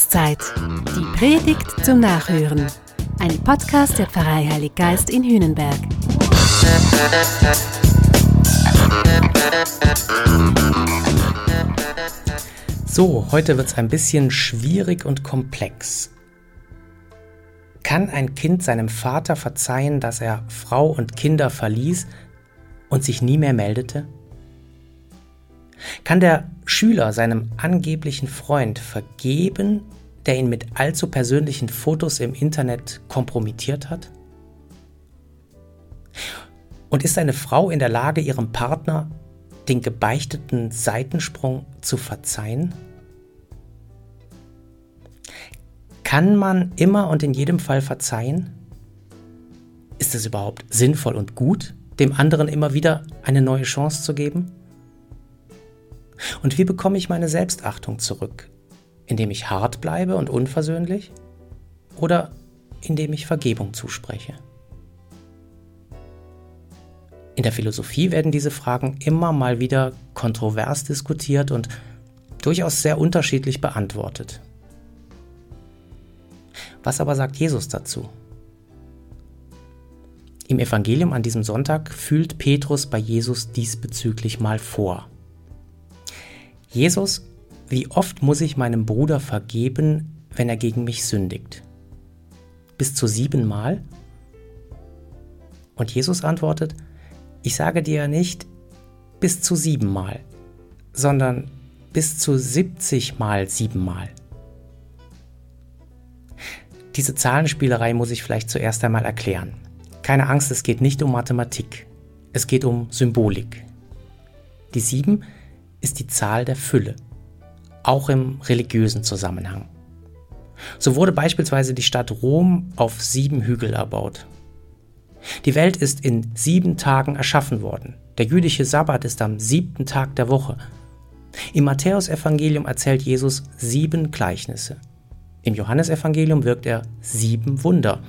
Jahreszeit. Die Predigt zum Nachhören. Ein Podcast der Pfarrei Heilig Geist in Hühnenberg. So, heute wird es ein bisschen schwierig und komplex. Kann ein Kind seinem Vater verzeihen, dass er Frau und Kinder verließ und sich nie mehr meldete? Kann der Schüler seinem angeblichen Freund vergeben, der ihn mit allzu persönlichen Fotos im Internet kompromittiert hat? Und ist eine Frau in der Lage, ihrem Partner den gebeichteten Seitensprung zu verzeihen? Kann man immer und in jedem Fall verzeihen? Ist es überhaupt sinnvoll und gut, dem anderen immer wieder eine neue Chance zu geben? Und wie bekomme ich meine Selbstachtung zurück? Indem ich hart bleibe und unversöhnlich? Oder indem ich Vergebung zuspreche? In der Philosophie werden diese Fragen immer mal wieder kontrovers diskutiert und durchaus sehr unterschiedlich beantwortet. Was aber sagt Jesus dazu? Im Evangelium an diesem Sonntag fühlt Petrus bei Jesus diesbezüglich mal vor. Jesus, wie oft muss ich meinem Bruder vergeben, wenn er gegen mich sündigt? Bis zu siebenmal? Und Jesus antwortet, ich sage dir nicht bis zu siebenmal, sondern bis zu siebzig mal siebenmal. Diese Zahlenspielerei muss ich vielleicht zuerst einmal erklären. Keine Angst, es geht nicht um Mathematik, es geht um Symbolik. Die sieben ist die Zahl der Fülle, auch im religiösen Zusammenhang. So wurde beispielsweise die Stadt Rom auf sieben Hügel erbaut. Die Welt ist in sieben Tagen erschaffen worden. Der jüdische Sabbat ist am siebten Tag der Woche. Im Matthäusevangelium erzählt Jesus sieben Gleichnisse. Im Johannesevangelium wirkt er sieben Wunder.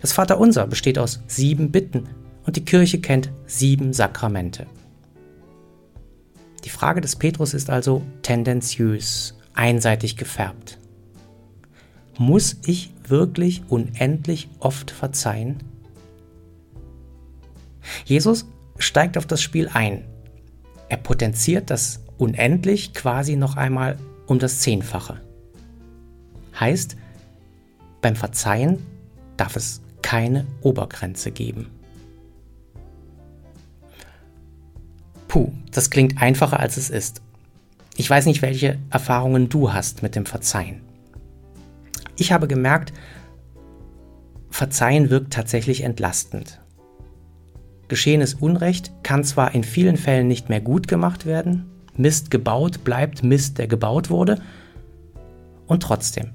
Das Vaterunser besteht aus sieben Bitten und die Kirche kennt sieben Sakramente. Die Frage des Petrus ist also tendenziös, einseitig gefärbt. Muss ich wirklich unendlich oft verzeihen? Jesus steigt auf das Spiel ein. Er potenziert das unendlich quasi noch einmal um das Zehnfache. Heißt, beim Verzeihen darf es keine Obergrenze geben. Puh, das klingt einfacher als es ist. Ich weiß nicht, welche Erfahrungen du hast mit dem Verzeihen. Ich habe gemerkt, Verzeihen wirkt tatsächlich entlastend. Geschehenes Unrecht kann zwar in vielen Fällen nicht mehr gut gemacht werden, Mist gebaut bleibt Mist, der gebaut wurde, und trotzdem,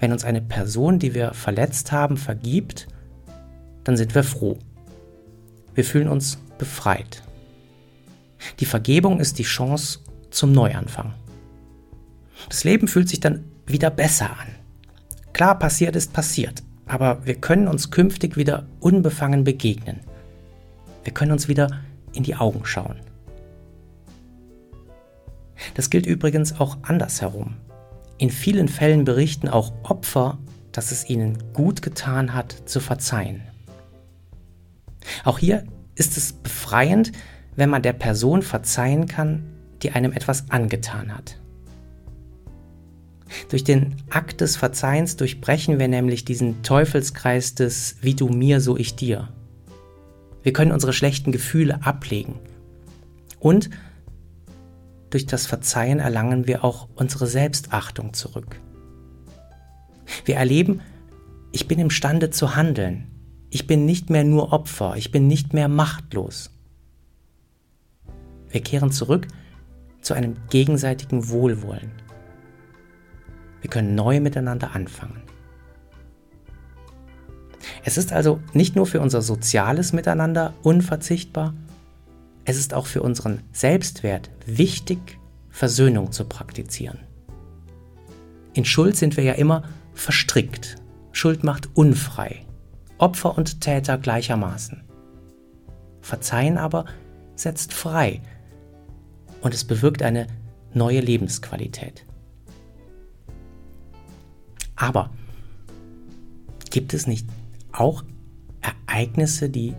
wenn uns eine Person, die wir verletzt haben, vergibt, dann sind wir froh. Wir fühlen uns befreit. Die Vergebung ist die Chance zum Neuanfang. Das Leben fühlt sich dann wieder besser an. Klar, passiert ist passiert, aber wir können uns künftig wieder unbefangen begegnen. Wir können uns wieder in die Augen schauen. Das gilt übrigens auch andersherum. In vielen Fällen berichten auch Opfer, dass es ihnen gut getan hat, zu verzeihen. Auch hier ist es befreiend, wenn man der Person verzeihen kann, die einem etwas angetan hat. Durch den Akt des Verzeihens durchbrechen wir nämlich diesen Teufelskreis des Wie du mir, so ich dir. Wir können unsere schlechten Gefühle ablegen. Und durch das Verzeihen erlangen wir auch unsere Selbstachtung zurück. Wir erleben, ich bin imstande zu handeln. Ich bin nicht mehr nur Opfer, ich bin nicht mehr machtlos. Wir kehren zurück zu einem gegenseitigen Wohlwollen. Wir können neu miteinander anfangen. Es ist also nicht nur für unser soziales Miteinander unverzichtbar, es ist auch für unseren Selbstwert wichtig, Versöhnung zu praktizieren. In Schuld sind wir ja immer verstrickt. Schuld macht unfrei. Opfer und Täter gleichermaßen. Verzeihen aber setzt frei, und es bewirkt eine neue Lebensqualität. Aber gibt es nicht auch Ereignisse, die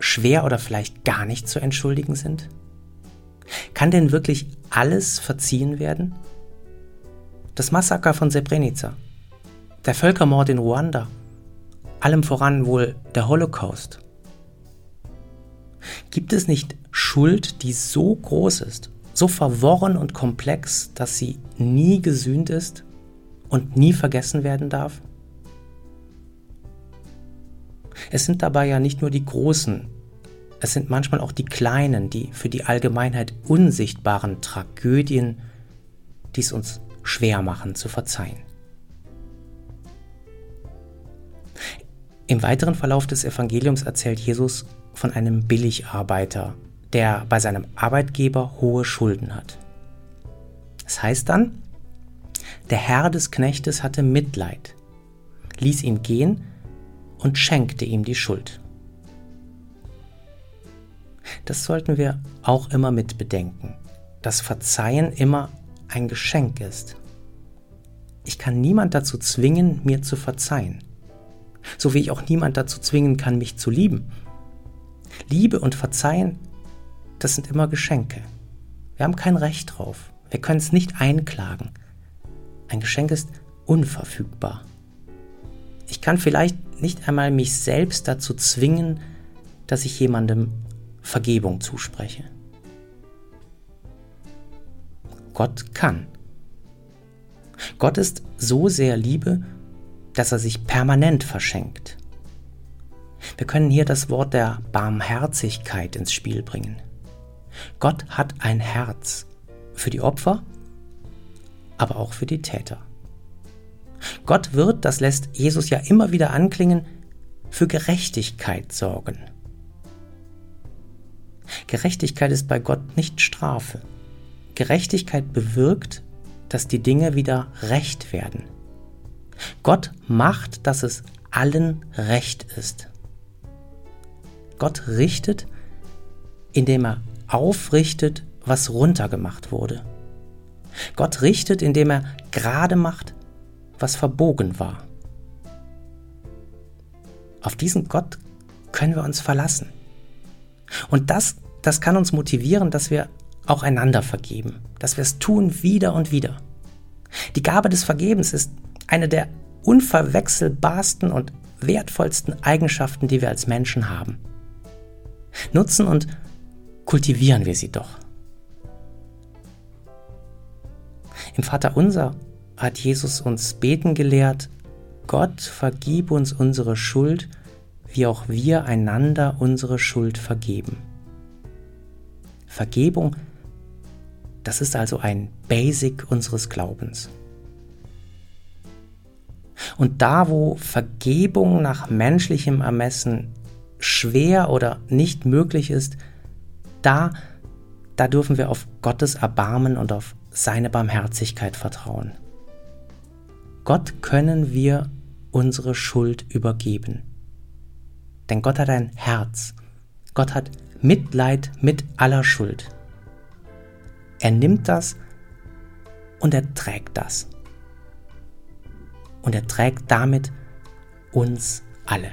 schwer oder vielleicht gar nicht zu entschuldigen sind? Kann denn wirklich alles verziehen werden? Das Massaker von Srebrenica, der Völkermord in Ruanda, allem voran wohl der Holocaust. Gibt es nicht Schuld, die so groß ist, so verworren und komplex, dass sie nie gesühnt ist und nie vergessen werden darf? Es sind dabei ja nicht nur die großen, es sind manchmal auch die kleinen, die für die Allgemeinheit unsichtbaren Tragödien, die es uns schwer machen zu verzeihen. Im weiteren Verlauf des Evangeliums erzählt Jesus von einem Billigarbeiter, der bei seinem Arbeitgeber hohe Schulden hat. Das heißt dann, der Herr des Knechtes hatte Mitleid, ließ ihn gehen und schenkte ihm die Schuld. Das sollten wir auch immer mit bedenken, dass Verzeihen immer ein Geschenk ist. Ich kann niemand dazu zwingen, mir zu verzeihen, so wie ich auch niemand dazu zwingen kann, mich zu lieben. Liebe und Verzeihen, das sind immer Geschenke. Wir haben kein Recht drauf. Wir können es nicht einklagen. Ein Geschenk ist unverfügbar. Ich kann vielleicht nicht einmal mich selbst dazu zwingen, dass ich jemandem Vergebung zuspreche. Gott kann. Gott ist so sehr Liebe, dass er sich permanent verschenkt. Wir können hier das Wort der Barmherzigkeit ins Spiel bringen. Gott hat ein Herz für die Opfer, aber auch für die Täter. Gott wird, das lässt Jesus ja immer wieder anklingen, für Gerechtigkeit sorgen. Gerechtigkeit ist bei Gott nicht Strafe. Gerechtigkeit bewirkt, dass die Dinge wieder recht werden. Gott macht, dass es allen recht ist. Gott richtet, indem er aufrichtet, was runtergemacht wurde. Gott richtet, indem er gerade macht, was verbogen war. Auf diesen Gott können wir uns verlassen. Und das, das kann uns motivieren, dass wir auch einander vergeben, dass wir es tun wieder und wieder. Die Gabe des Vergebens ist eine der unverwechselbarsten und wertvollsten Eigenschaften, die wir als Menschen haben. Nutzen und kultivieren wir sie doch. Im Vater unser hat Jesus uns beten gelehrt, Gott vergib uns unsere Schuld, wie auch wir einander unsere Schuld vergeben. Vergebung, das ist also ein Basic unseres Glaubens. Und da, wo Vergebung nach menschlichem Ermessen schwer oder nicht möglich ist, da, da dürfen wir auf Gottes Erbarmen und auf seine Barmherzigkeit vertrauen. Gott können wir unsere Schuld übergeben. Denn Gott hat ein Herz. Gott hat Mitleid mit aller Schuld. Er nimmt das und er trägt das. Und er trägt damit uns alle.